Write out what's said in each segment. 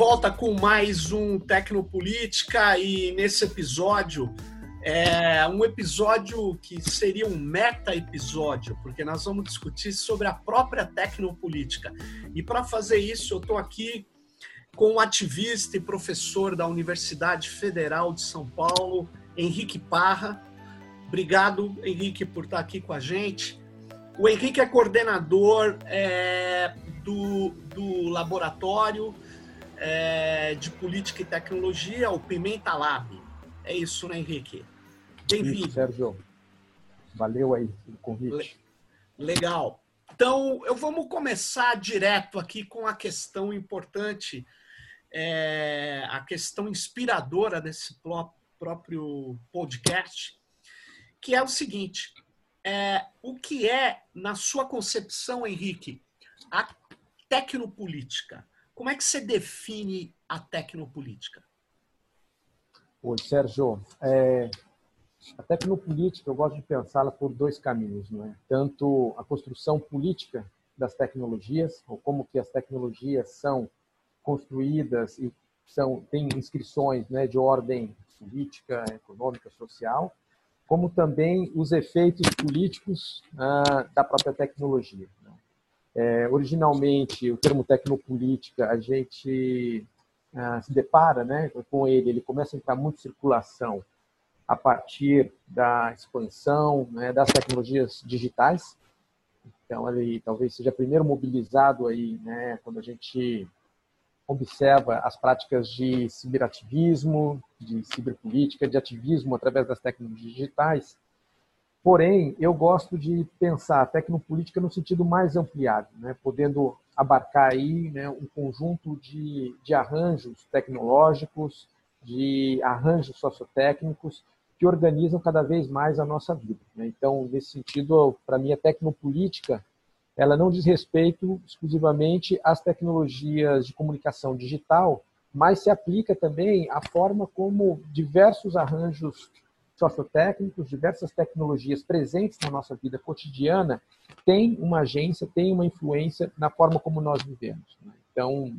Volta com mais um Tecnopolítica e nesse episódio é um episódio que seria um meta-episódio, porque nós vamos discutir sobre a própria tecnopolítica. E para fazer isso, eu estou aqui com o ativista e professor da Universidade Federal de São Paulo, Henrique Parra. Obrigado, Henrique, por estar aqui com a gente. O Henrique é coordenador é, do, do laboratório é, de política e tecnologia, o Pimenta Lab. É isso, né, Henrique? Bem-vindo. Sérgio, valeu aí pelo convite. Legal. Então, eu vamos começar direto aqui com a questão importante, é, a questão inspiradora desse próprio podcast, que é o seguinte: é, o que é, na sua concepção, Henrique, a tecnopolítica? Como é que você define a tecnopolítica? Oi, Sérgio. É, a tecnopolítica, eu gosto de pensá-la por dois caminhos, não é? Tanto a construção política das tecnologias, ou como que as tecnologias são construídas e são têm inscrições né, de ordem política, econômica, social, como também os efeitos políticos ah, da própria tecnologia. É, originalmente, o termo tecnopolítica, a gente ah, se depara né, com ele, ele começa a entrar muito em circulação a partir da expansão né, das tecnologias digitais. Então, ele talvez seja primeiro mobilizado aí, né, quando a gente observa as práticas de ciberativismo, de ciberpolítica, de ativismo através das tecnologias digitais. Porém, eu gosto de pensar a tecnopolítica no sentido mais ampliado, né, podendo abarcar aí né, um conjunto de, de arranjos tecnológicos, de arranjos sociotécnicos que organizam cada vez mais a nossa vida. Né? Então, nesse sentido, para mim, a tecnopolítica ela não diz respeito exclusivamente às tecnologias de comunicação digital, mas se aplica também à forma como diversos arranjos sociotécnicos, diversas tecnologias presentes na nossa vida cotidiana têm uma agência, têm uma influência na forma como nós vivemos. Né? Então,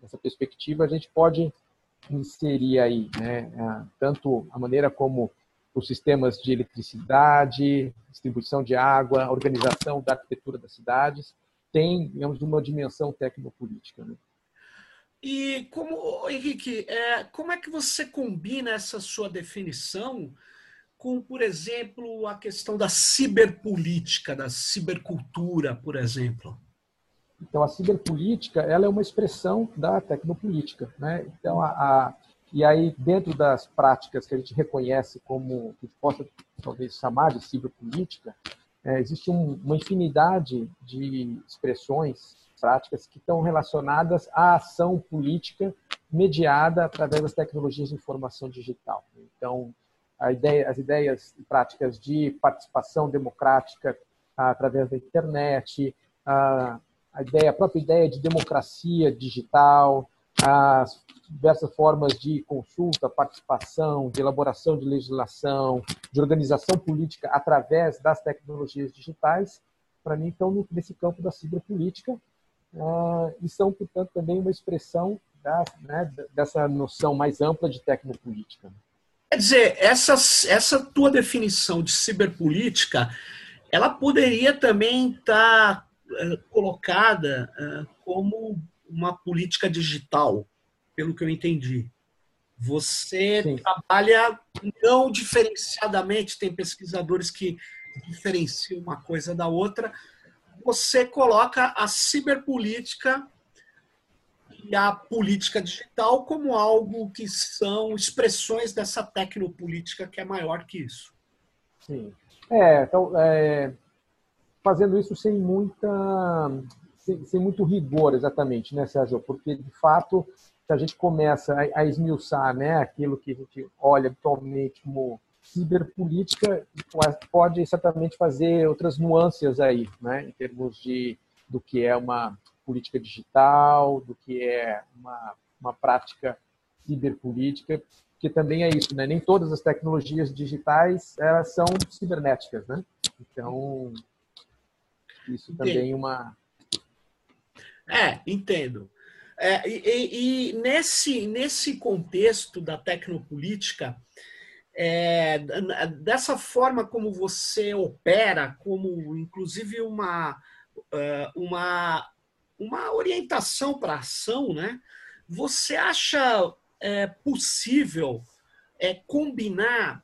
nessa perspectiva, a gente pode inserir aí né, tanto a maneira como os sistemas de eletricidade, distribuição de água, organização da arquitetura das cidades, tem, digamos, uma dimensão tecnopolítica. Né? E como, Henrique, é, como é que você combina essa sua definição com, por exemplo, a questão da ciberpolítica, da cibercultura, por exemplo? Então, a ciberpolítica ela é uma expressão da tecnopolítica. Né? Então, a, a, e aí, dentro das práticas que a gente reconhece como, que possa talvez chamar de ciberpolítica, é, existe um, uma infinidade de expressões práticas que estão relacionadas à ação política mediada através das tecnologias de informação digital. Então, ideia, as ideias e práticas de participação democrática através da internet, a, ideia, a própria ideia de democracia digital, as diversas formas de consulta, participação, de elaboração de legislação, de organização política através das tecnologias digitais, para mim estão nesse campo da ciberpolítica, uh, e são, portanto, também uma expressão da, né, dessa noção mais ampla de tecnopolítica. Quer dizer, essa, essa tua definição de ciberpolítica, ela poderia também estar tá, uh, colocada uh, como uma política digital, pelo que eu entendi. Você Sim. trabalha não diferenciadamente, tem pesquisadores que diferenciam uma coisa da outra, você coloca a ciberpolítica e a política digital como algo que são expressões dessa tecnopolítica que é maior que isso. Sim. É, então, é, fazendo isso sem muita sem, sem, muito rigor exatamente, né, Sérgio? Porque de fato, se a gente começa a, a esmiuçar, né, aquilo que a gente olha habitualmente como ciberpolítica pode certamente fazer outras nuances aí, né, em termos de do que é uma política digital, do que é uma, uma prática ciberpolítica, que também é isso, né? Nem todas as tecnologias digitais elas são cibernéticas, né? Então isso também é uma é entendo. É, e, e, nesse, nesse contexto da tecnopolítica, é, dessa forma como você opera, como inclusive uma, é, uma, uma orientação para ação, né? você acha é, possível é, combinar,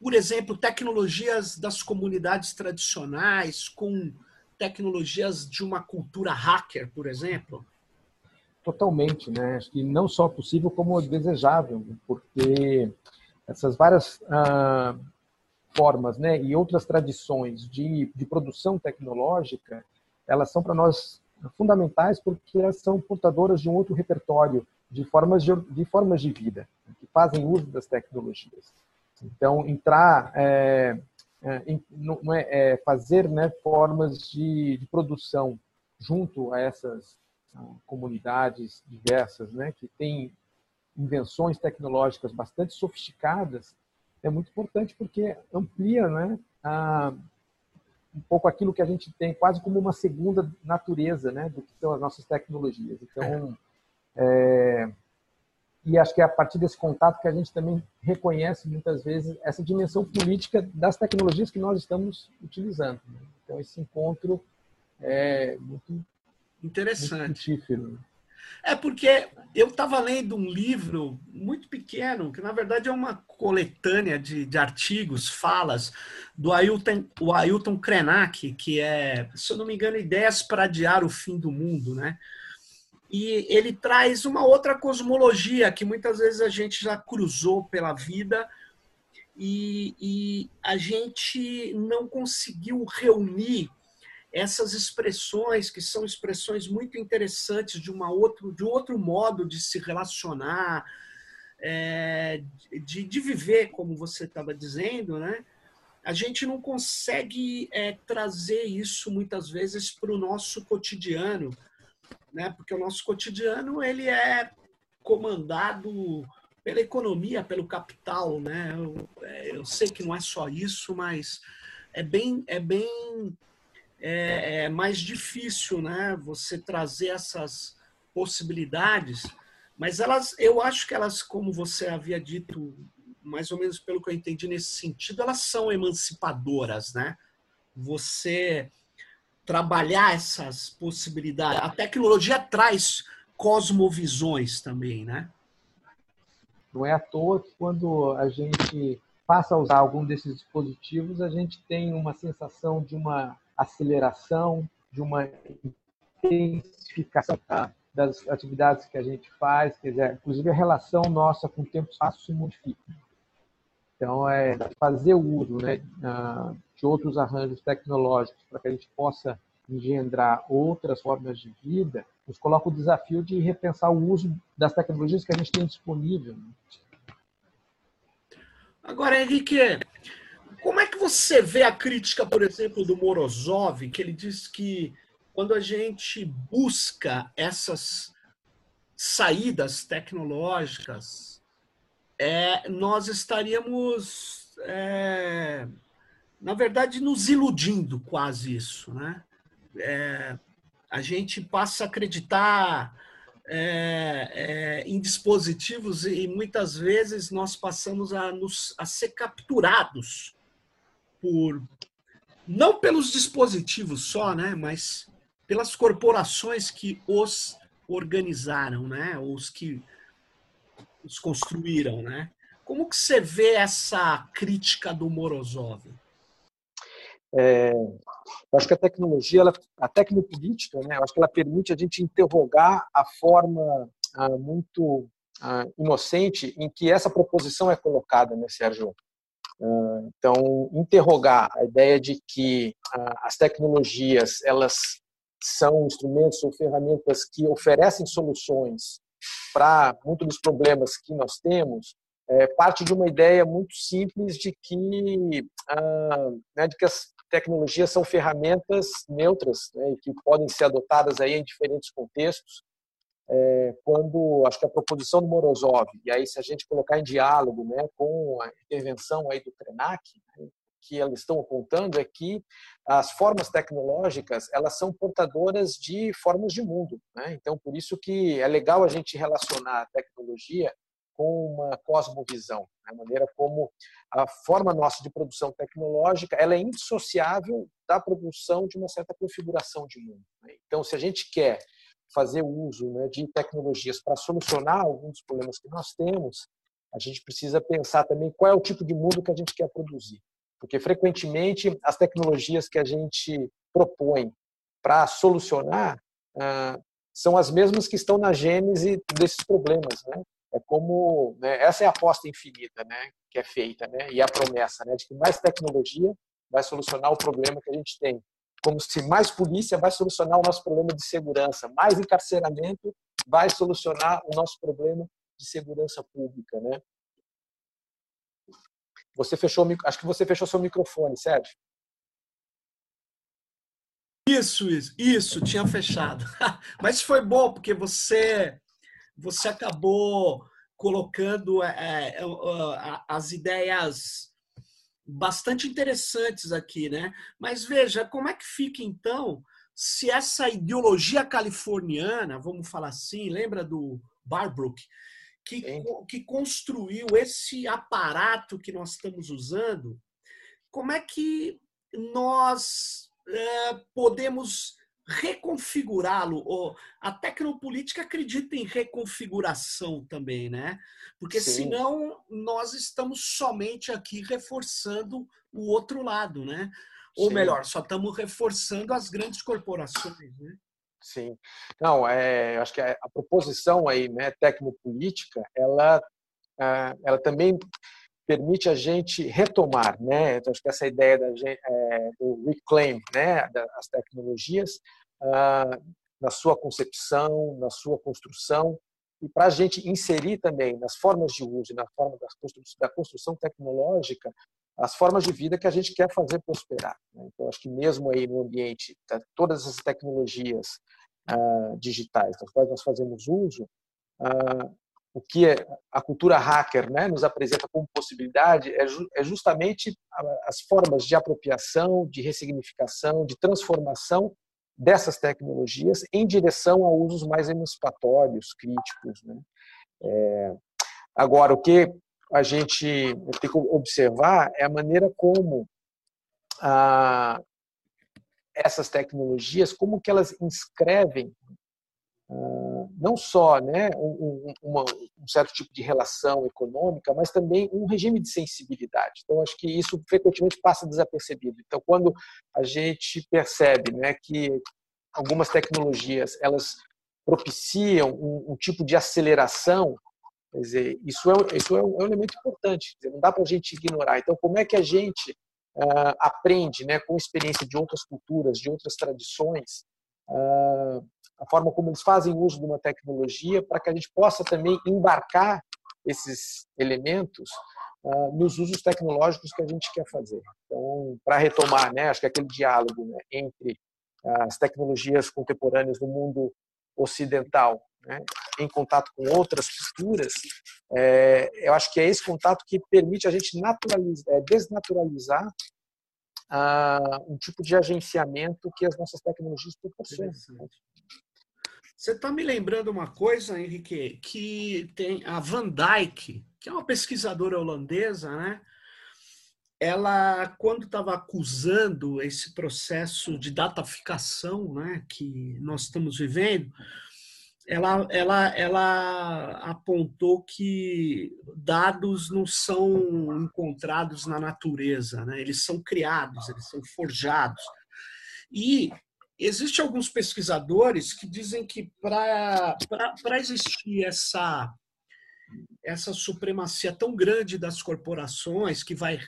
por exemplo, tecnologias das comunidades tradicionais com tecnologias de uma cultura hacker, por exemplo? Totalmente, né? Acho que não só possível, como desejável, porque essas várias ah, formas né, e outras tradições de, de produção tecnológica, elas são para nós fundamentais porque elas são portadoras de um outro repertório de formas de, de formas de vida que fazem uso das tecnologias. Então, entrar, é, é, é, é, fazer né, formas de, de, produção junto a essas comunidades diversas, né, que têm invenções tecnológicas bastante sofisticadas, é muito importante porque amplia né, a, um pouco aquilo que a gente tem quase como uma segunda natureza né, do que são as nossas tecnologias. Então, é, e acho que é a partir desse contato que a gente também reconhece muitas vezes essa dimensão política das tecnologias que nós estamos utilizando. Né? Então, esse encontro é muito interessante. Muito é porque eu estava lendo um livro muito pequeno, que na verdade é uma coletânea de, de artigos, falas, do Ailton, o Ailton Krenak, que é, se eu não me engano, Ideias para Adiar o Fim do Mundo, né? E ele traz uma outra cosmologia que muitas vezes a gente já cruzou pela vida e, e a gente não conseguiu reunir essas expressões que são expressões muito interessantes de uma outro de outro modo de se relacionar é, de, de viver como você estava dizendo né? A gente não consegue é, trazer isso muitas vezes para o nosso cotidiano né? Porque o nosso cotidiano ele é comandado pela economia pelo capital né? Eu, é, eu sei que não é só isso mas é bem é bem é, é mais difícil, né? Você trazer essas possibilidades, mas elas, eu acho que elas, como você havia dito, mais ou menos pelo que eu entendi nesse sentido, elas são emancipadoras, né? Você trabalhar essas possibilidades. A tecnologia traz cosmovisões também, né? Não é à toa que quando a gente passa a usar algum desses dispositivos, a gente tem uma sensação de uma aceleração, de uma intensificação das atividades que a gente faz, quer dizer, inclusive a relação nossa com o tempo e espaço se modifica. Então, é fazer uso né, de outros arranjos tecnológicos para que a gente possa engendrar outras formas de vida, nos coloca o desafio de repensar o uso das tecnologias que a gente tem disponível. Né? Agora, Henrique, como é que você vê a crítica, por exemplo, do Morozov, que ele diz que quando a gente busca essas saídas tecnológicas, é, nós estaríamos, é, na verdade, nos iludindo quase isso, né? É, a gente passa a acreditar é, é, em dispositivos e muitas vezes nós passamos a, nos, a ser capturados por não pelos dispositivos só, né, mas pelas corporações que os organizaram, né, os que os construíram, né? Como que você vê essa crítica do Morozov? É, eu acho que a tecnologia, ela, a tecnopolítica, né, eu acho que ela permite a gente interrogar a forma ah, muito ah, inocente em que essa proposição é colocada, né, Sérgio? Então, interrogar a ideia de que as tecnologias elas são instrumentos ou ferramentas que oferecem soluções para muitos dos problemas que nós temos é parte de uma ideia muito simples de que, né, de que as tecnologias são ferramentas neutras né, que podem ser adotadas aí em diferentes contextos é, quando acho que a proposição do Morozov, e aí se a gente colocar em diálogo né, com a intervenção aí do Krenak, né, que elas estão apontando é que as formas tecnológicas elas são portadoras de formas de mundo. Né? Então, por isso que é legal a gente relacionar a tecnologia com uma cosmovisão, né? a maneira como a forma nossa de produção tecnológica ela é indissociável da produção de uma certa configuração de mundo. Né? Então, se a gente quer fazer uso né, de tecnologias para solucionar alguns dos problemas que nós temos, a gente precisa pensar também qual é o tipo de mundo que a gente quer produzir. Porque, frequentemente, as tecnologias que a gente propõe para solucionar ah, são as mesmas que estão na gênese desses problemas. Né? É como né, essa é a aposta infinita, né, que é feita, né, e a promessa, né, de que mais tecnologia vai solucionar o problema que a gente tem. Como se mais polícia vai solucionar o nosso problema de segurança, mais encarceramento vai solucionar o nosso problema de segurança pública, né? Você fechou, acho que você fechou seu microfone, Sérgio. Isso, isso, isso, tinha fechado. Mas foi bom porque você você acabou colocando é, é, as ideias bastante interessantes aqui, né? Mas veja, como é que fica então se essa ideologia californiana, vamos falar assim, lembra do Barbrook, que, que construiu esse aparato que nós estamos usando, como é que nós é, podemos reconfigurá-lo. A tecnopolítica acredita em reconfiguração também, né? Porque Sim. senão nós estamos somente aqui reforçando o outro lado, né? Ou Sim. melhor, só estamos reforçando as grandes corporações, né? Sim. Não, é, acho que a, a proposição aí, né, tecnopolítica, ela, ah, ela também permite a gente retomar, né? Então, acho que essa ideia da, é, do reclaim, né, das tecnologias, ah, na sua concepção, na sua construção, e para a gente inserir também nas formas de uso, na forma da construção, tecnológica, as formas de vida que a gente quer fazer prosperar. Né? Então, acho que mesmo aí no ambiente, tá, todas as tecnologias uh, digitais das quais nós fazemos uso, uh, o que é, a cultura hacker né, nos apresenta como possibilidade é, ju é justamente as formas de apropriação, de ressignificação, de transformação dessas tecnologias em direção a usos mais emancipatórios, críticos. Né? É, agora, o que a gente tem que observar é a maneira como essas tecnologias, como que elas inscrevem ah, não só né, um, uma, um, certo tipo de relação econômica, mas também um regime de sensibilidade. Então, acho que isso frequentemente passa desapercebido. Então, quando a gente percebe né, que algumas tecnologias elas propiciam um, um tipo de aceleração Quer dizer, isso é, isso é um, é um elemento importante, dizer, não dá para a gente ignorar. Então, como é que a gente uh, aprende, né, com experiência de outras culturas, de outras tradições, a forma como eles fazem uso de uma tecnologia para que a gente possa também embarcar esses elementos uh, nos usos tecnológicos que a gente quer fazer. Então, para retomar, né, acho que aquele diálogo né, entre as tecnologias contemporâneas do mundo ocidental né, em contato com outras culturas, é, eu acho que é esse contato que permite a gente é, desnaturalizar ah, um tipo de agenciamento que as nossas tecnologias proporcionam. Você está me lembrando uma coisa, Henrique, que tem a Van Dyke, que é uma pesquisadora holandesa, né? Ela, quando estava acusando esse processo de dataficação né, que nós estamos vivendo, ela, ela, ela apontou que dados não são encontrados na natureza, né? eles são criados, eles são forjados. E existem alguns pesquisadores que dizem que para existir essa, essa supremacia tão grande das corporações, que vai,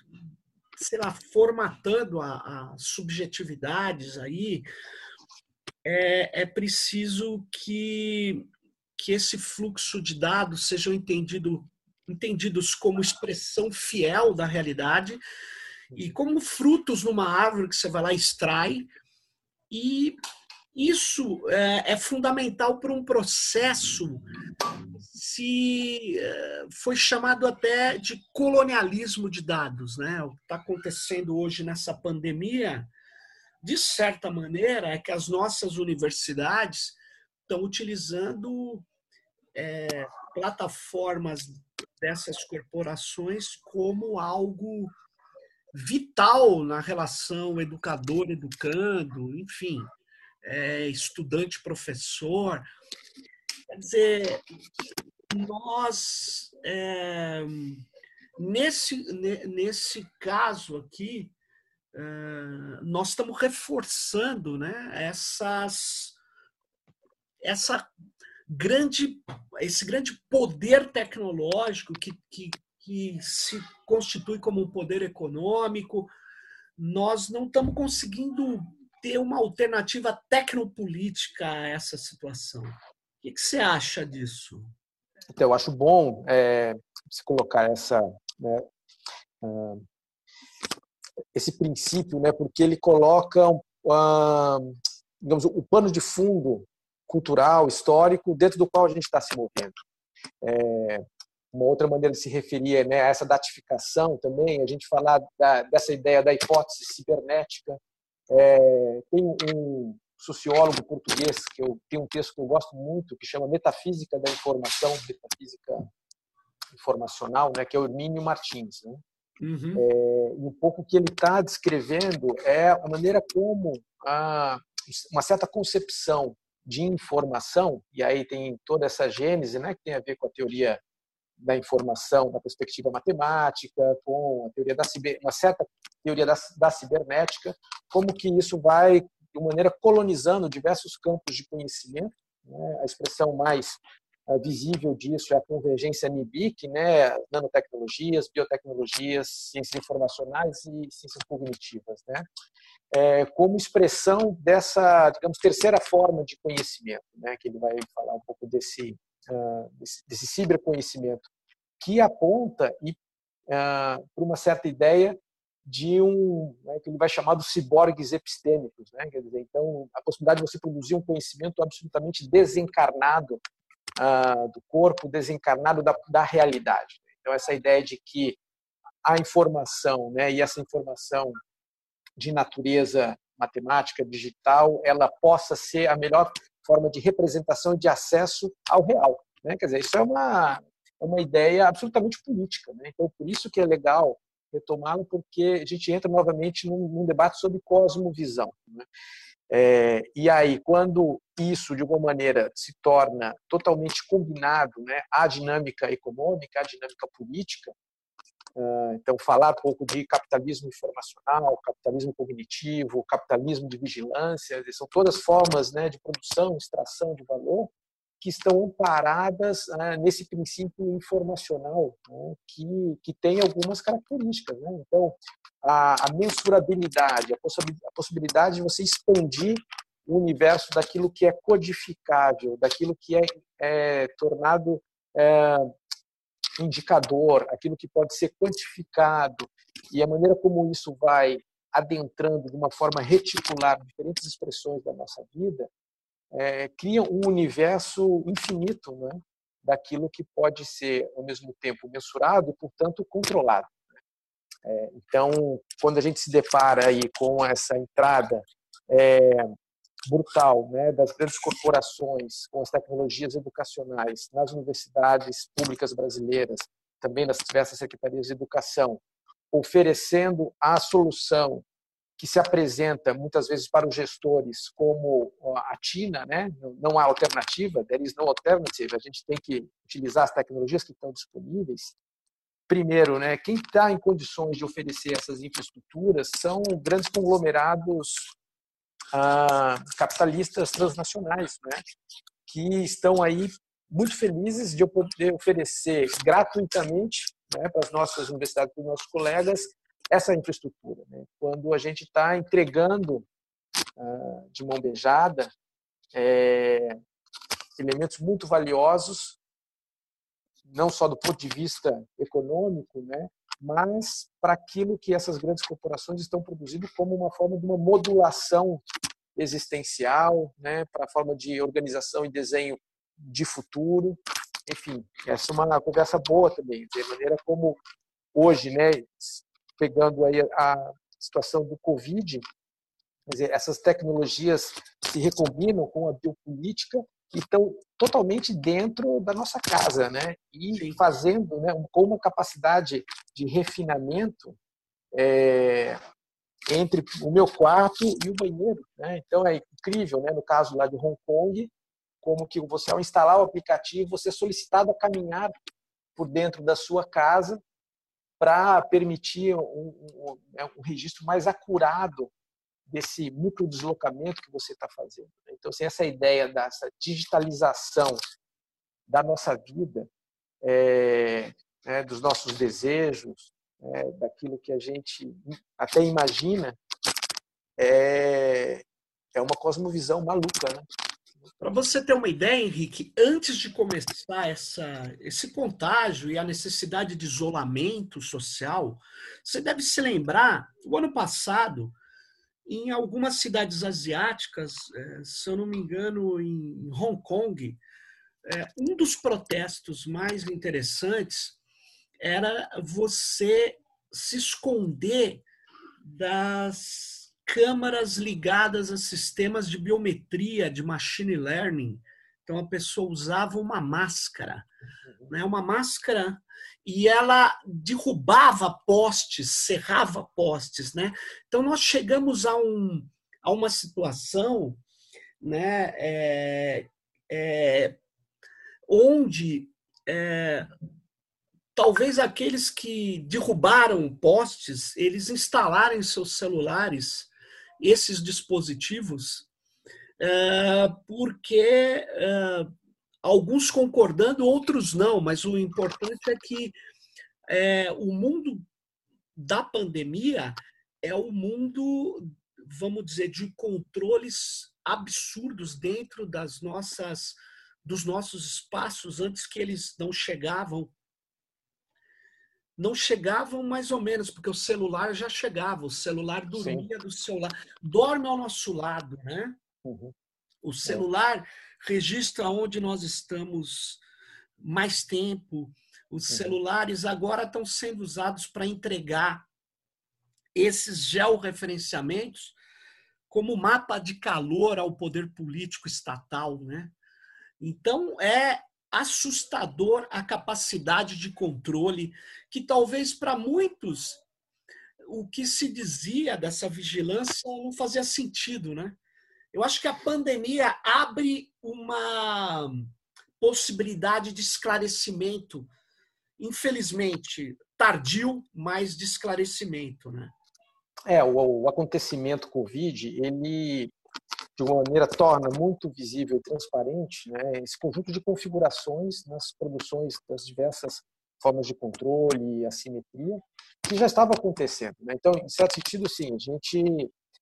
sei lá, formatando as subjetividades aí, é, é preciso que, que esse fluxo de dados sejam entendido, entendidos como expressão fiel da realidade e como frutos numa árvore que você vai lá e extrai. E isso é, é fundamental para um processo se eh, foi chamado até de colonialismo de dados, né? O que está acontecendo hoje nessa pandemia, de certa maneira, é que as nossas universidades estão utilizando é, plataformas dessas corporações como algo vital na relação educador-educando, enfim, é, estudante-professor. Quer dizer, nós, é, nesse, nesse caso aqui, nós estamos reforçando né, essas, essa grande, esse grande poder tecnológico que, que, que se constitui como um poder econômico. Nós não estamos conseguindo ter uma alternativa tecnopolítica a essa situação. O que, que você acha disso? Então, eu acho bom é, se colocar essa, né, uh, esse princípio, né, porque ele coloca uh, digamos, o pano de fundo cultural, histórico, dentro do qual a gente está se movendo. É, uma outra maneira de se referir né, a essa datificação também, a gente falar da, dessa ideia da hipótese cibernética. É, tem um sociólogo português que eu tem um texto que eu gosto muito que chama Metafísica da Informação, Metafísica Informacional, né, que é o Hermínio Martins. Né? Uhum. É, e um pouco o que ele está descrevendo é a maneira como a, uma certa concepção de informação, e aí tem toda essa gênese né, que tem a ver com a teoria da informação na perspectiva matemática, com a teoria da ciber, uma certa teoria da, da cibernética, como que isso vai de maneira colonizando diversos campos de conhecimento. Né? A expressão mais visível disso é a convergência NIBIC, né? nanotecnologias, biotecnologias, ciências informacionais e ciências cognitivas, né? É, como expressão dessa, digamos, terceira forma de conhecimento, né? que ele vai falar um pouco desse, uh, desse, desse ciberconhecimento, que aponta e, uh, para uma certa ideia de um né, que ele vai chamar de ciborgues epistêmicos, né? Quer dizer, então a possibilidade de você produzir um conhecimento absolutamente desencarnado uh, do corpo, desencarnado da, da realidade. Então essa ideia de que a informação, né, e essa informação de natureza matemática digital, ela possa ser a melhor forma de representação e de acesso ao real. Né? Quer dizer, isso é uma é uma ideia absolutamente política. Né? Então, por isso que é legal retomá-lo, porque a gente entra novamente num, num debate sobre cosmovisão. Né? É, e aí, quando isso, de alguma maneira, se torna totalmente combinado né, à dinâmica econômica, à dinâmica política, uh, então, falar um pouco de capitalismo informacional, capitalismo cognitivo, capitalismo de vigilância, são todas formas né, de produção, extração de valor, que estão amparadas né, nesse princípio informacional, né, que, que tem algumas características. Né? Então, a, a mensurabilidade, a, a possibilidade de você expandir o universo daquilo que é codificável, daquilo que é, é tornado é, indicador, aquilo que pode ser quantificado, e a maneira como isso vai adentrando de uma forma reticular diferentes expressões da nossa vida, é, cria um universo infinito né, daquilo que pode ser, ao mesmo tempo, mensurado e, portanto, controlado. Né. É, então, quando a gente se depara aí com essa entrada é, brutal né, das grandes corporações com as tecnologias educacionais nas universidades públicas brasileiras, também nas diversas secretarias de educação, oferecendo a solução que se apresenta muitas vezes para os gestores como a TINA, né? não há alternativa, there is no alternative, a gente tem que utilizar as tecnologias que estão disponíveis. Primeiro, né, quem está em condições de oferecer essas infraestruturas são grandes conglomerados ah, capitalistas transnacionais, né, que estão aí muito felizes de eu poder oferecer gratuitamente né, para as nossas universidades, para os nossos colegas, essa infraestrutura. Né? Quando a gente está entregando uh, de mão beijada é, elementos muito valiosos, não só do ponto de vista econômico, né? mas para aquilo que essas grandes corporações estão produzindo como uma forma de uma modulação existencial, né? para a forma de organização e desenho de futuro. enfim, essa é uma conversa boa também, de maneira como hoje, né, pegando aí a situação do Covid, dizer, essas tecnologias se recombinam com a biopolítica e estão totalmente dentro da nossa casa, né? E fazendo, né, com uma capacidade de refinamento é, entre o meu quarto e o banheiro, né? Então é incrível, né? No caso lá de Hong Kong, como que você ao instalar o aplicativo, você é solicitado a caminhar por dentro da sua casa para permitir um, um, né, um, registro mais acurado desse microdeslocamento que você está fazendo. Né? Então, assim, essa ideia dessa digitalização da nossa vida, é, né, dos nossos desejos, é, daquilo que a gente até imagina, é, é uma cosmovisão maluca, né? Para você ter uma ideia, Henrique, antes de começar essa, esse contágio e a necessidade de isolamento social, você deve se lembrar, o ano passado, em algumas cidades asiáticas, é, se eu não me engano, em Hong Kong, é, um dos protestos mais interessantes era você se esconder das câmaras ligadas a sistemas de biometria, de machine learning. Então a pessoa usava uma máscara, né? uma máscara e ela derrubava postes, serrava postes, né? Então nós chegamos a, um, a uma situação, né? É, é, onde é, talvez aqueles que derrubaram postes, eles instalarem seus celulares esses dispositivos, é, porque é, alguns concordando, outros não, mas o importante é que é, o mundo da pandemia é o mundo, vamos dizer, de controles absurdos dentro das nossas dos nossos espaços antes que eles não chegavam não chegavam mais ou menos, porque o celular já chegava, o celular dormia Sim. do celular, dorme ao nosso lado, né? Uhum. O celular é. registra onde nós estamos mais tempo. Os uhum. celulares agora estão sendo usados para entregar esses georreferenciamentos como mapa de calor ao poder político estatal, né? Então é assustador a capacidade de controle que talvez para muitos o que se dizia dessa vigilância não fazia sentido, né? Eu acho que a pandemia abre uma possibilidade de esclarecimento, infelizmente tardio, mas de esclarecimento, né? É, o, o acontecimento Covid, ele de uma maneira torna muito visível e transparente né, esse conjunto de configurações nas produções das diversas formas de controle e assimetria que já estava acontecendo. Né? Então, em certo sentido, sim, a gente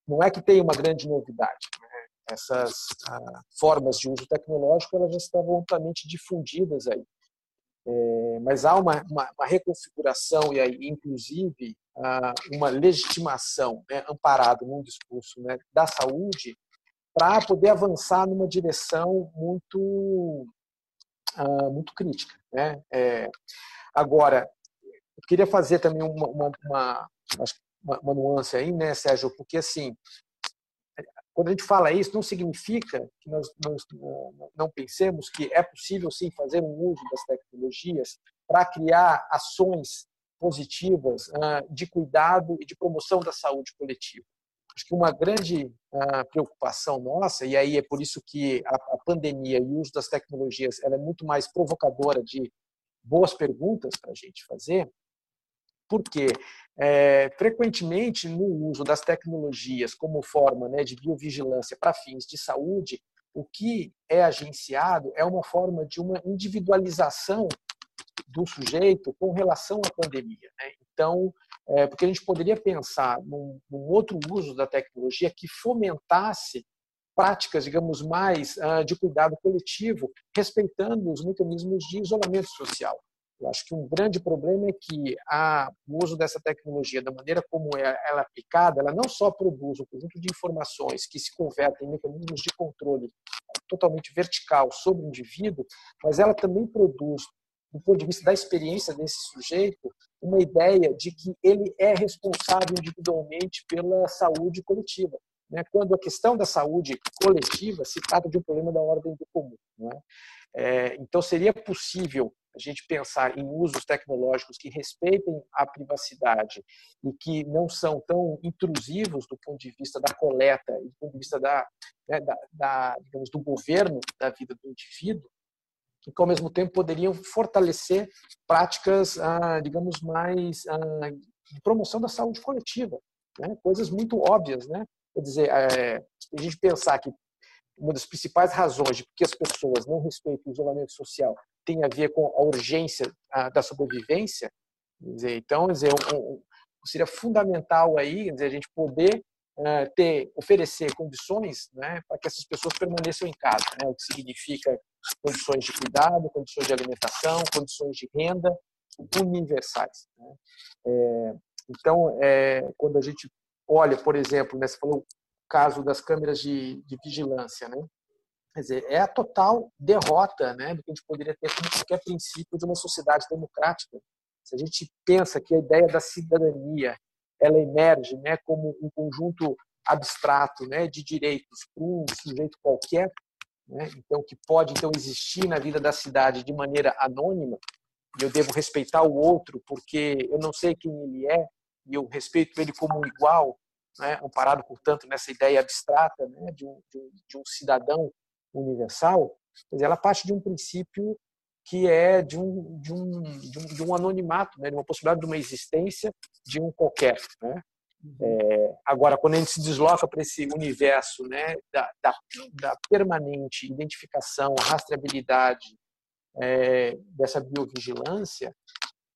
não é que tem uma grande novidade. Né? Essas ah, formas de uso tecnológico elas já estavam amplamente difundidas aí. É, mas há uma, uma, uma, reconfiguração e aí, inclusive, ah, uma legitimação né, amparada num discurso né, da saúde para poder avançar numa direção muito, uh, muito crítica. Né? É, agora, eu queria fazer também uma, uma, uma, uma, nuance aí, né, Sérgio? Porque, assim, quando a gente fala isso, não significa que nós, nós não pensemos que é possível, sim, fazer um uso das tecnologias para criar ações positivas uh, de cuidado e de promoção da saúde coletiva. Acho que uma grande uh, preocupação nossa, e aí é por isso que a, a pandemia e o uso das tecnologias ela é muito mais provocadora de boas perguntas para a gente fazer, porque é, frequentemente no uso das tecnologias como forma né, de biovigilância para fins de saúde, o que é agenciado é uma forma de uma individualização do sujeito com relação à pandemia. Né? Então, é, porque a gente poderia pensar num, num, outro uso da tecnologia que fomentasse práticas, digamos, mais uh, de cuidado coletivo, respeitando os mecanismos de isolamento social. Eu acho que um grande problema é que a, o uso dessa tecnologia, da maneira como é, ela é aplicada, ela não só produz um conjunto de informações que se convertem em mecanismos de controle totalmente vertical sobre o indivíduo, mas ela também produz, do ponto de vista da experiência desse sujeito, uma ideia de que ele é responsável individualmente pela saúde coletiva. Né? Quando a questão da saúde coletiva se trata de um problema da ordem do comum. Né? É, então, seria possível a gente pensar em usos tecnológicos que respeitem a privacidade e que não são tão intrusivos do ponto de vista da coleta e do ponto de vista da, né, da, da digamos, do governo da vida do indivíduo, que ao mesmo tempo poderiam fortalecer práticas, ah, digamos, mais ah, de promoção da saúde coletiva, né? coisas muito óbvias, né? Quer dizer, é, a gente pensar que uma das principais razões de que as pessoas não respeitam o isolamento social tem a ver com a urgência da sobrevivência. Dizer, então, dizer, um, um, seria fundamental aí dizer, a gente poder ter, oferecer condições né, para que essas pessoas permaneçam em casa, né, o que significa condições de cuidado, condições de alimentação, condições de renda universais. Né. É, então, é, quando a gente olha, por exemplo, né, você falou o caso das câmeras de, de vigilância, né? Quer dizer, é a total derrota né, do que a gente poderia ter como qualquer princípio de uma sociedade democrática. Se a gente pensa que a ideia da cidadania ela emerge né, como um conjunto abstrato né, de direitos para um sujeito qualquer, né, então que pode então existir na vida da cidade de maneira anônima, e eu devo respeitar o outro porque eu não sei quem ele é e eu respeito ele como um igual, né, amparado, portanto, nessa ideia abstrata né, de, um, de, um, de um cidadão universal, ela parte de um princípio que é de um, de um, de um, de um anonimato, né? de uma possibilidade de uma existência de um qualquer. Né? Uhum. É, agora, quando a gente se desloca para esse universo né, da, da, da permanente identificação, rastreabilidade é, dessa biovigilância,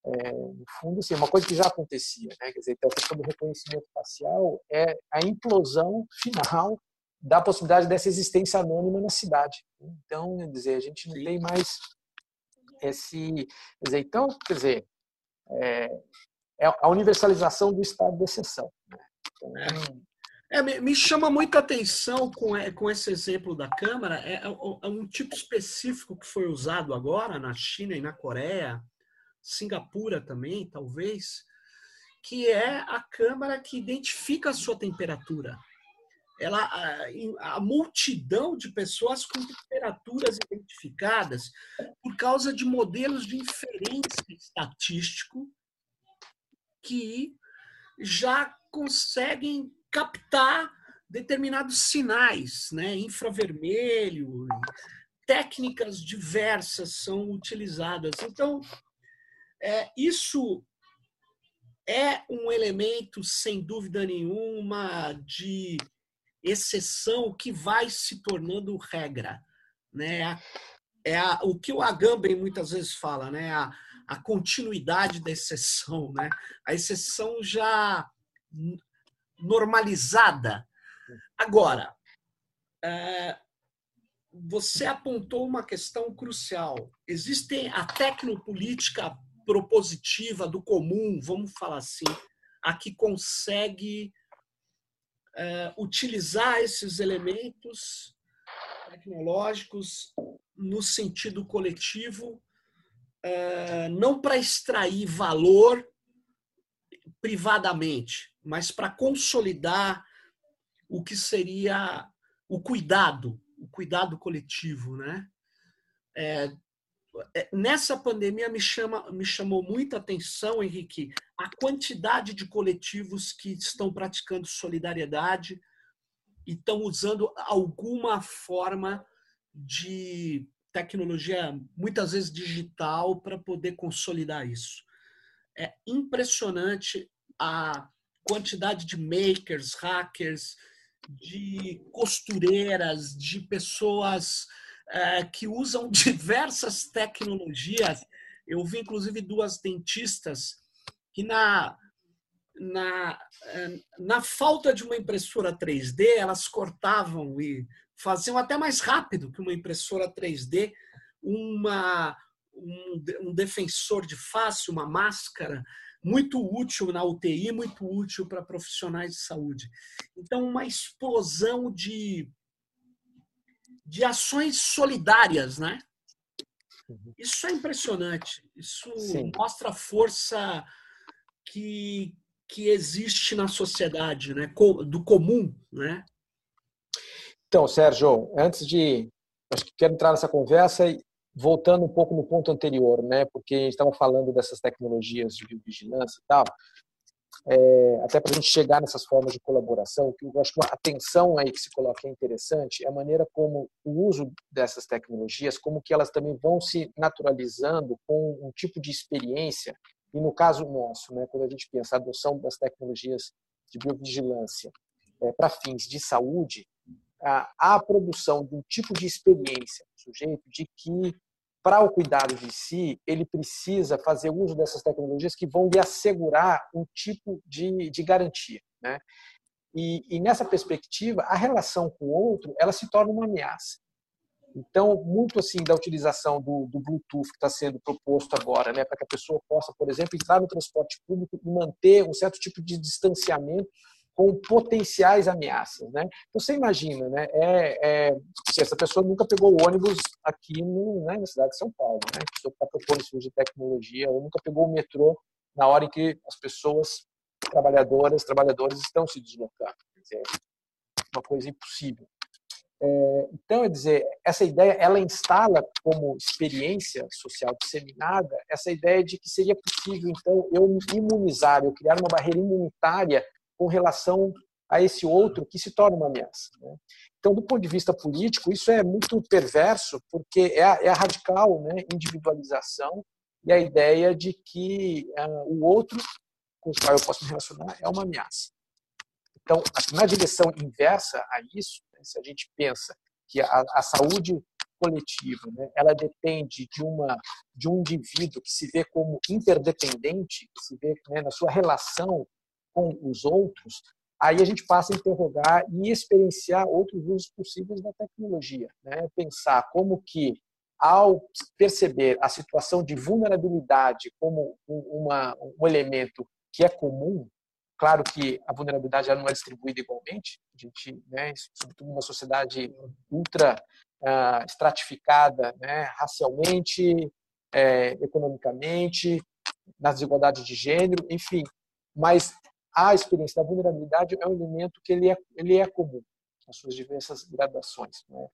é, no fundo, assim, é uma coisa que já acontecia. Né? Quer dizer, então, a questão do reconhecimento facial é a implosão final da possibilidade dessa existência anônima na cidade. Então, quer dizer, a gente não tem mais esse. Dizer, então, quer dizer, é, é a universalização do estado de exceção. Né? Então, é, é me, chama muita atenção com, com esse exemplo da Câmara, é, é, é um tipo específico que foi usado agora na China e na Coreia, Singapura também, talvez, que é a câmara que identifica a sua temperatura ela, a, a, multidão de pessoas com temperaturas identificadas por causa de modelos de inferência estatístico que já conseguem captar determinados sinais, né? infravermelho, técnicas diversas são utilizadas. Então, é, isso é um elemento, sem dúvida nenhuma, de exceção que vai se tornando regra. Né? É a, o que o Agamben muitas vezes fala, né? a, a continuidade da exceção, né? a exceção já normalizada. Agora, é, você apontou uma questão crucial. Existe a tecnopolítica propositiva do comum, vamos falar assim, a que consegue uh, utilizar esses elementos tecnológicos no sentido coletivo, uh, não para extrair valor privadamente, mas para consolidar o que seria o cuidado, o cuidado coletivo, né? É, é, nessa pandemia me, chama, me chamou muita atenção, Henrique, a quantidade de coletivos que estão praticando solidariedade e estão usando alguma forma de tecnologia, muitas vezes digital, para poder consolidar isso. É impressionante a quantidade de makers, hackers, de costureiras, de pessoas é, que usam diversas tecnologias. Eu vi, inclusive, duas dentistas que, na, na, é, na falta de uma impressora 3D, elas cortavam e faziam até mais rápido que uma impressora 3D uma, um, um defensor de face, uma máscara, muito útil na UTI, muito útil para profissionais de saúde. Então, uma explosão de de ações solidárias, né? Uhum. Isso é impressionante. Isso Sim. mostra a força que, que existe na sociedade, né? do comum, né? Então, Sérgio, antes de acho que quero entrar nessa conversa voltando um pouco no ponto anterior, né? Porque a gente estava falando dessas tecnologias de biovigilância e tal. É, até para a gente chegar nessas formas de colaboração, que eu acho que a atenção aí que se coloca é interessante, é a maneira como o uso dessas tecnologias, como que elas também vão se naturalizando com um tipo de experiência, e no caso nosso, né, quando a gente pensa a adoção das tecnologias de biovigilância é, para fins de saúde, a, a produção de um tipo de experiência do sujeito de que para o cuidado de si, ele precisa fazer uso dessas tecnologias que vão lhe assegurar um tipo de, de garantia. Né? E, e, nessa perspectiva, a relação com o outro ela se torna uma ameaça. Então, muito assim da utilização do, do Bluetooth que está sendo proposto agora, né, para que a pessoa possa, por exemplo, entrar no transporte público e manter um certo tipo de distanciamento com potenciais ameaças, né? Então, você imagina, né? É, é, se essa pessoa nunca pegou ônibus aqui no, né, na cidade de São Paulo, né? A pessoa está propondo uso de tecnologia, ou nunca pegou o metrô na hora em que as pessoas trabalhadoras, trabalhadores estão se deslocando. Quer dizer, uma coisa impossível. Então, é dizer, essa ideia, ela instala como experiência social disseminada essa ideia de que seria possível, então, eu me imunizar, eu criar uma barreira imunitária com relação a esse outro que se torna uma ameaça. Né? Então, do ponto de vista político, isso é muito perverso, porque é a, é a radical né, individualização e a ideia de que uh, o outro com o qual eu posso me relacionar é uma ameaça. Então, na direção inversa a isso, se a gente pensa que a, a saúde coletiva, né, ela depende de uma de um indivíduo que se vê como interdependente, que se vê né, na sua relação com os outros, aí a gente passa a interrogar e experienciar outros usos possíveis da tecnologia. Né? Pensar como que, ao perceber a situação de vulnerabilidade como uma, um elemento que é comum, claro que a vulnerabilidade não é distribuída igualmente, a gente, né, sobretudo numa sociedade ultra uh, estratificada, né, racialmente, é, economicamente, nas desigualdades de gênero, enfim, mas a experiência da vulnerabilidade é um elemento que ele é, ele é comum nas suas diversas gradações. Né?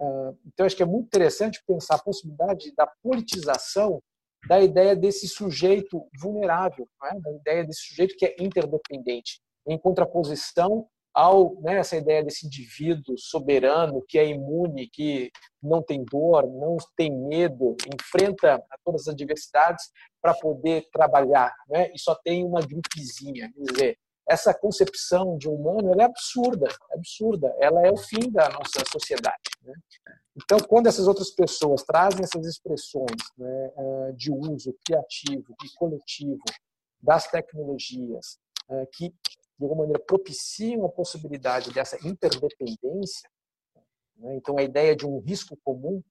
Ah, então, acho que é muito interessante pensar a possibilidade da politização da ideia desse sujeito vulnerável, né? da ideia desse sujeito que é interdependente, em contraposição ao né, essa ideia desse indivíduo soberano que é imune, que não tem dor, não tem medo, enfrenta todas as adversidades para poder trabalhar, né? E só tem uma gripezinha, quer dizer, essa concepção de humano é absurda, absurda. Ela é o fim da nossa sociedade. Né? Então, quando essas outras pessoas trazem essas expressões né, eh, de uso criativo e coletivo das tecnologias eh, que de alguma maneira, propiciam a possibilidade dessa interdependência, né? então a ideia de um risco comum,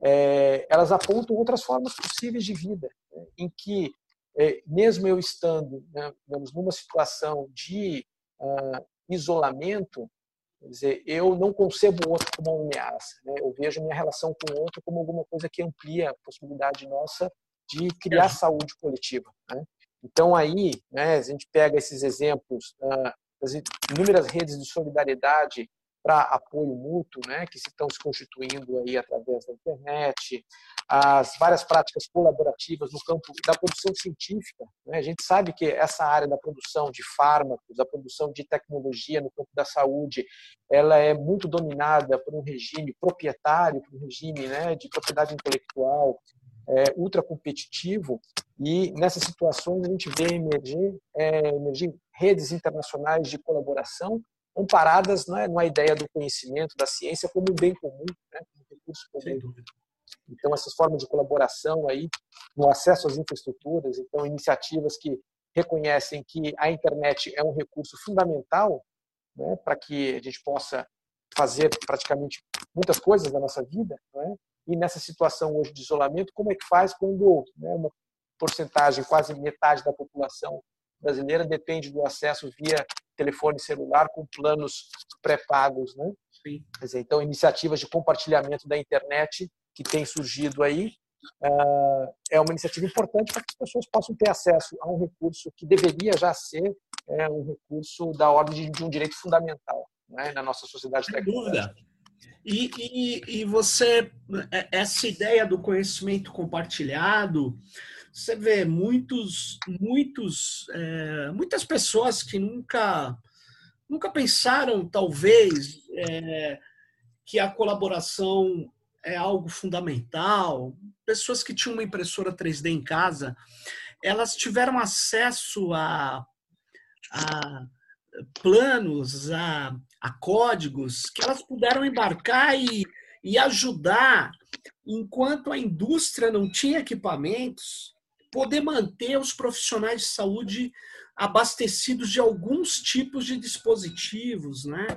é, elas apontam outras formas possíveis de vida, né? em que, mesmo eu estando né, digamos, numa situação de uh, isolamento, dizer, eu não concebo o outro como uma ameaça, né? eu vejo minha relação com o outro como alguma coisa que amplia a possibilidade nossa de criar saúde coletiva. Né? Então, aí, né, a gente pega esses exemplos ah, das inúmeras redes de solidariedade para apoio mútuo, né, que estão se constituindo aí através da internet, as várias práticas colaborativas no campo da produção científica. Né? A gente sabe que essa área da produção de fármacos, da produção de tecnologia no campo da saúde, ela é muito dominada por um regime proprietário, por um regime né, de propriedade intelectual é, ultra competitivo e nessas situações a gente vê emergir, é, emergir redes internacionais de colaboração amparadas né, numa ideia do conhecimento, da ciência como um bem comum, né, como recurso comum. Então essas formas de colaboração aí no acesso às infraestruturas, então iniciativas que reconhecem que a internet é um recurso fundamental né, para que a gente possa fazer praticamente muitas coisas da nossa vida, né? e nessa situação hoje de isolamento, como é que faz quando né, uma porcentagem, quase metade da população brasileira depende do acesso via telefone celular com planos pré-pagos, né? Dizer, então, iniciativas de compartilhamento da internet que tem surgido aí uh, é uma iniciativa importante para que as pessoas possam ter acesso a um recurso que deveria já ser é, um recurso da ordem de, um direito fundamental né, na nossa sociedade Sem dúvida. E, e, e você, é, essa ideia do conhecimento compartilhado, você vê muitos, muitos, é, muitas pessoas que nunca, nunca pensaram, talvez, é, que a colaboração é algo fundamental. Pessoas que tinham uma impressora 3D em casa, elas tiveram acesso a, a planos, a, a códigos que elas puderam embarcar e, e ajudar, enquanto a indústria não tinha equipamentos, poder manter os profissionais de saúde abastecidos de alguns tipos de dispositivos, né?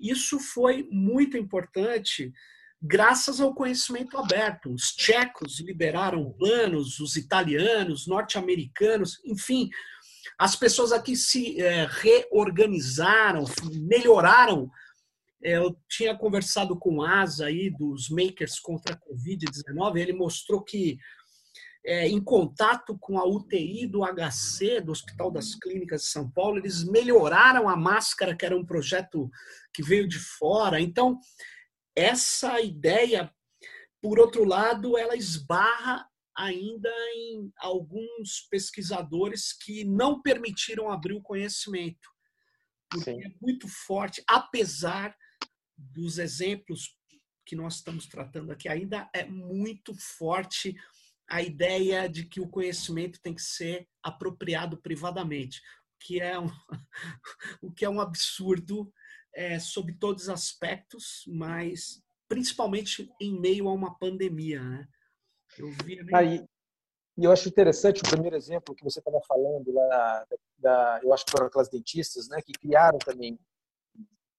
Isso foi muito importante graças ao conhecimento aberto. Os tchecos liberaram planos, os italianos, norte-americanos, enfim, as pessoas aqui se é, reorganizaram, melhoraram. É, eu tinha conversado com o Asa aí dos makers contra a Covid-19, ele mostrou que é, em contato com a UTI do HC, do Hospital das Clínicas de São Paulo, eles melhoraram a máscara, que era um projeto que veio de fora. Então, essa ideia, por outro lado, ela esbarra ainda em alguns pesquisadores que não permitiram abrir o conhecimento. Porque Sim. é muito forte, apesar dos exemplos que nós estamos tratando aqui, ainda é muito forte a ideia de que o conhecimento tem que ser apropriado privadamente, que é um, o que é um absurdo é, sob todos os aspectos, mas principalmente em meio a uma pandemia. Né? Eu vi Aí, e eu acho interessante o primeiro exemplo que você estava falando lá, da, eu acho que foram aquelas dentistas, né, que criaram também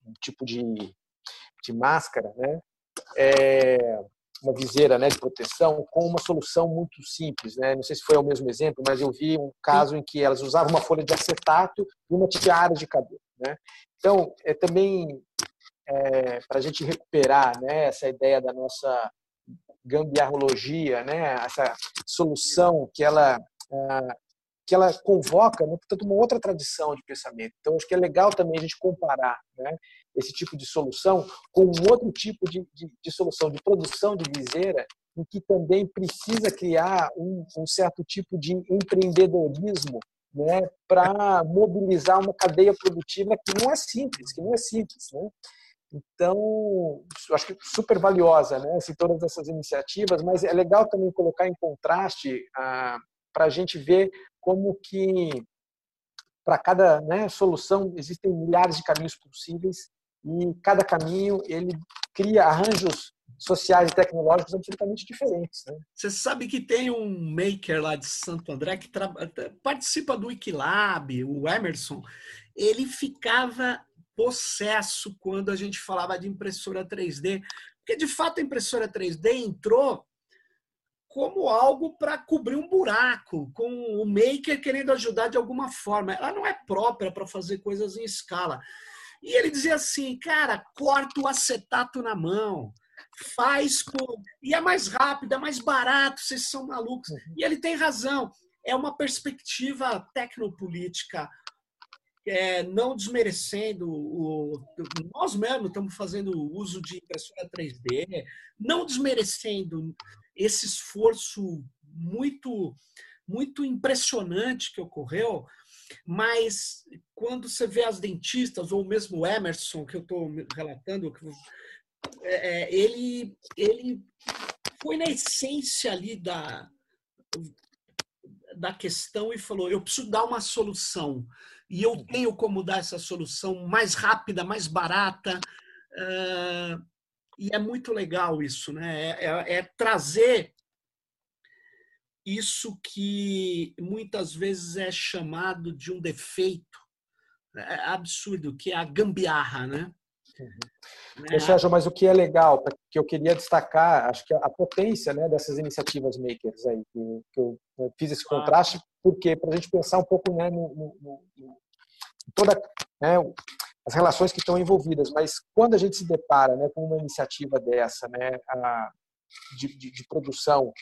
um tipo de, de máscara, né, é, uma viseira né, de proteção com uma solução muito simples. Né? Não sei se foi o mesmo exemplo, mas eu vi um caso em que elas usavam uma folha de acetato e uma tiara de cabelo. Né? Então, é também é, para a gente recuperar né, essa ideia da nossa gambiarrologia, né, essa solução que ela ah, que ela convoca, né, portanto, uma outra tradição de pensamento. Então, acho que é legal também a gente comparar né, esse tipo de solução com um outro tipo de, de, de solução de produção de viseira, em que também precisa criar um, um certo tipo de empreendedorismo né, para mobilizar uma cadeia produtiva que não é simples, que não é simples. Né? Então, acho que super valiosa, né, assim, todas essas iniciativas, mas é legal também colocar em contraste para a gente ver como que para cada né, solução existem milhares de caminhos possíveis e cada caminho ele cria arranjos sociais e tecnológicos absolutamente diferentes. Né? Você sabe que tem um maker lá de Santo André que participa do Wikilab, o Emerson. Ele ficava possesso quando a gente falava de impressora 3D, porque de fato a impressora 3D entrou como algo para cobrir um buraco, com o maker querendo ajudar de alguma forma. Ela não é própria para fazer coisas em escala. E ele dizia assim, cara, corta o acetato na mão, faz com. E é mais rápido, é mais barato, vocês são malucos. Uhum. E ele tem razão. É uma perspectiva tecnopolítica é, não desmerecendo o, nós mesmos estamos fazendo uso de impressora 3D, não desmerecendo esse esforço muito muito impressionante que ocorreu, mas quando você vê as dentistas ou mesmo o Emerson que eu estou relatando, é, é, ele ele foi na essência ali da da questão e falou: eu preciso dar uma solução e eu uhum. tenho como dar essa solução mais rápida, mais barata. Uh, e é muito legal isso, né? É, é, é, trazer isso que muitas vezes é chamado de um defeito é absurdo, que é a gambiarra, né? Uhum. Né? Sérgio, mas o que é legal, que eu queria destacar, acho que a potência né, dessas iniciativas makers aí, que, que eu fiz esse contraste, porque para a gente pensar um pouco né, no, no, no toda né, as relações que estão envolvidas. Mas quando a gente se depara né, com uma iniciativa dessa, né, a, de, de, de, produção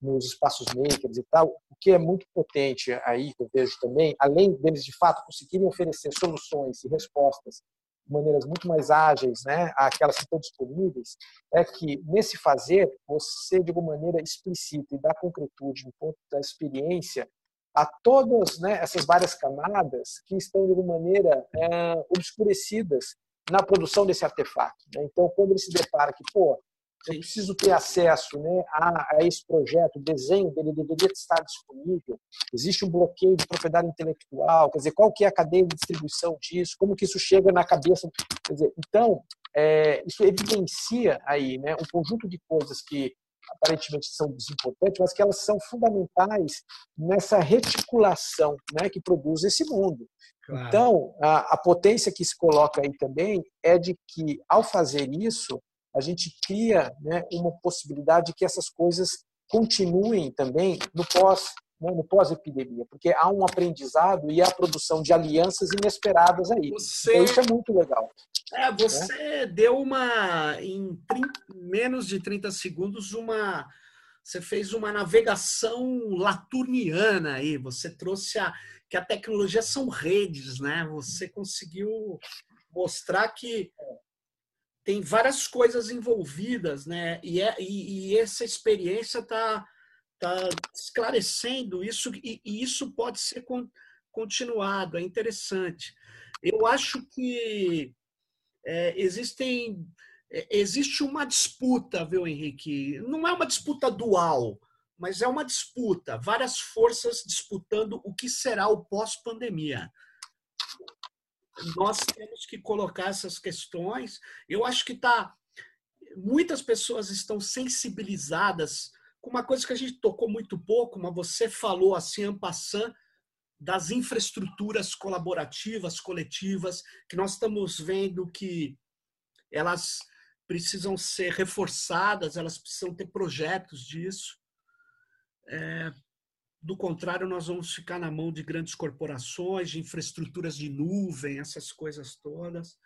nos espaços makers e tal, o que é muito potente aí, que eu vejo também, além deles de fato conseguirem oferecer soluções e respostas de maneiras muito mais ágeis, né, àquelas que estão disponíveis, é que nesse fazer você de alguma maneira explicita e dá concretude no ponto da experiência a todas né, essas várias camadas que estão de alguma maneira é, obscurecidas na produção desse artefato. Né? Então, quando ele se depara que, pô, eu preciso ter acesso né, a, a, esse projeto, o desenho dele deveria estar disponível, existe um bloqueio de propriedade intelectual, quer dizer, qual que é a cadeia de distribuição disso, como que isso chega na cabeça, quer dizer, então, é, isso evidencia aí né, um conjunto de coisas que aparentemente são desimportantes, mas que elas são fundamentais nessa reticulação né, que produz esse mundo. Claro. Então, a, a potência que se coloca aí também é de que, ao fazer isso, a gente cria né, uma possibilidade de que essas coisas continuem também no pós né, no pós-epidemia, porque há um aprendizado e a produção de alianças inesperadas aí. Você... Então, isso é muito legal. É, você né? deu uma, em 30, menos de 30 segundos, uma. Você fez uma navegação laturniana aí. Você trouxe a, que a tecnologia são redes, né? Você conseguiu mostrar que tem várias coisas envolvidas, né? E, é, e, e essa experiência está tá esclarecendo isso e, e, isso pode ser con, continuado. É interessante. Eu acho que é, existem é, existe uma disputa, viu, Henrique? Não é uma disputa dual, mas é uma disputa. Várias forças disputando o que será o pós-pandemia nós temos que colocar essas questões. Eu acho que tá muitas pessoas estão sensibilizadas com uma coisa que a gente tocou muito pouco, mas você falou assim, en passant, das infraestruturas colaborativas, coletivas, que nós estamos vendo que elas precisam ser reforçadas, elas precisam ter projetos disso. É, do contrário, nós vamos ficar na mão de grandes corporações, de infraestruturas de nuvem, essas coisas todas.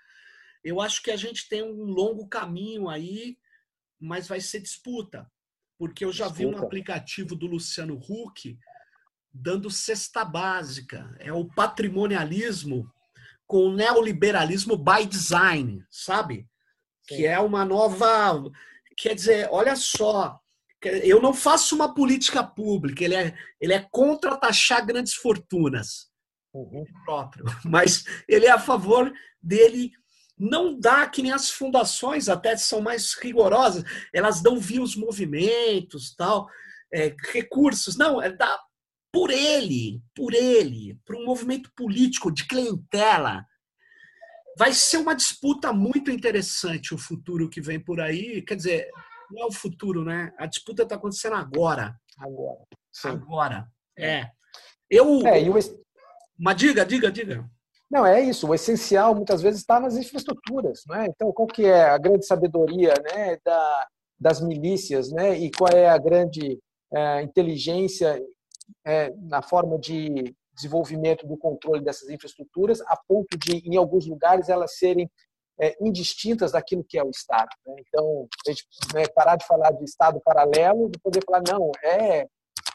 Eu acho que a gente tem um longo caminho aí, mas vai ser disputa. Porque eu já vi um aplicativo do Luciano Huck dando cesta básica. É o patrimonialismo com o neoliberalismo by design, sabe? Sim. Que é uma nova. Quer dizer, olha só, eu não faço uma política pública, ele é, ele é contra taxar grandes fortunas. Uhum. Próprio, mas ele é a favor dele não dá que nem as fundações até são mais rigorosas, elas dão via os movimentos, tal, é, recursos, não, é dá por ele, por ele, para um movimento político de clientela. Vai ser uma disputa muito interessante o futuro que vem por aí, quer dizer, não é o futuro, né? A disputa está acontecendo agora. Agora. Sim. Agora. É. Eu. É, o... Mas diga, diga, diga. Não, é isso. O essencial muitas vezes está nas infraestruturas, né? Então, qual que é a grande sabedoria, né, da, das milícias, né? E qual é a grande é, inteligência é, na forma de desenvolvimento do controle dessas infraestruturas, a ponto de, em alguns lugares, elas serem é, indistintas daquilo que é o Estado. Né? Então, a gente né, parar de falar de Estado paralelo e poder falar, não, é,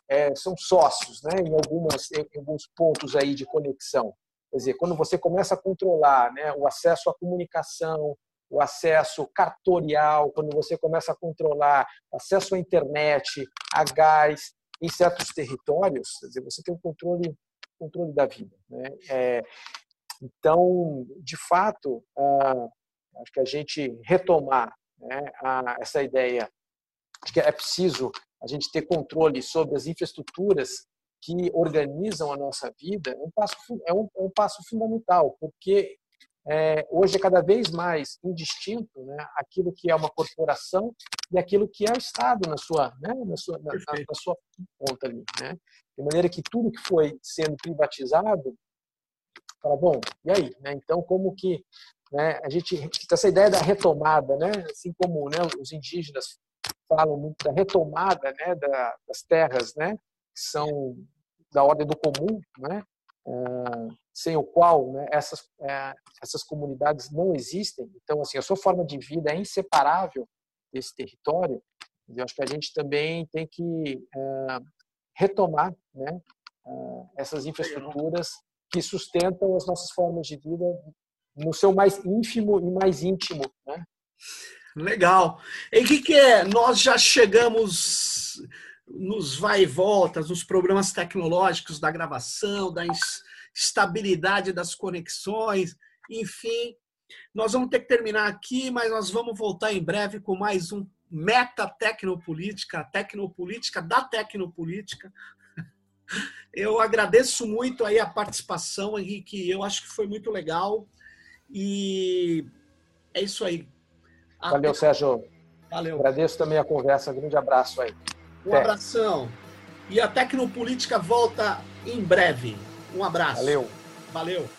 é, são sócios né, em, algumas, em alguns pontos aí de conexão. Quer dizer, quando você começa a controlar né, o acesso à comunicação, o acesso cartorial, quando você começa a controlar acesso à internet, a gás, em certos territórios, quer dizer, você tem o controle, controle da vida. Né? É, então, de fato, acho que a gente retomar né, essa ideia de que é preciso a gente ter controle sobre as infraestruturas que organizam a nossa vida é um passo, é um, é um passo fundamental, porque é, hoje é cada vez mais indistinto né, aquilo que é uma corporação e aquilo que é o Estado na sua, né, na sua, na, na sua ponta ali. Né? De maneira que tudo que foi sendo privatizado Fala, bom, e aí? Né? Então, como que né, a gente essa ideia da retomada, né? Assim como né, os indígenas falam muito da retomada, né, da, das terras, né? Que são da ordem do comum, né? Ah, sem o qual né, essas, é, essas comunidades não existem. Então, assim, a sua forma de vida é inseparável desse território. Eu acho que a gente também tem que é, retomar né, essas infraestruturas que sustentam as nossas formas de vida no seu mais ínfimo e mais íntimo. Né? Legal. E que, que é? Nós já chegamos nos vai e voltas, nos programas tecnológicos da gravação, da estabilidade das conexões, enfim. Nós vamos ter que terminar aqui, mas nós vamos voltar em breve com mais um Meta Tecnopolítica, Tecnopolítica da Tecnopolítica. Eu agradeço muito aí a participação, Henrique. Eu acho que foi muito legal. E é isso aí. Valeu, Sérgio. Valeu. Agradeço também a conversa. Grande abraço aí. Um Até. abração. E a Tecnopolítica volta em breve. Um abraço. Valeu. Valeu.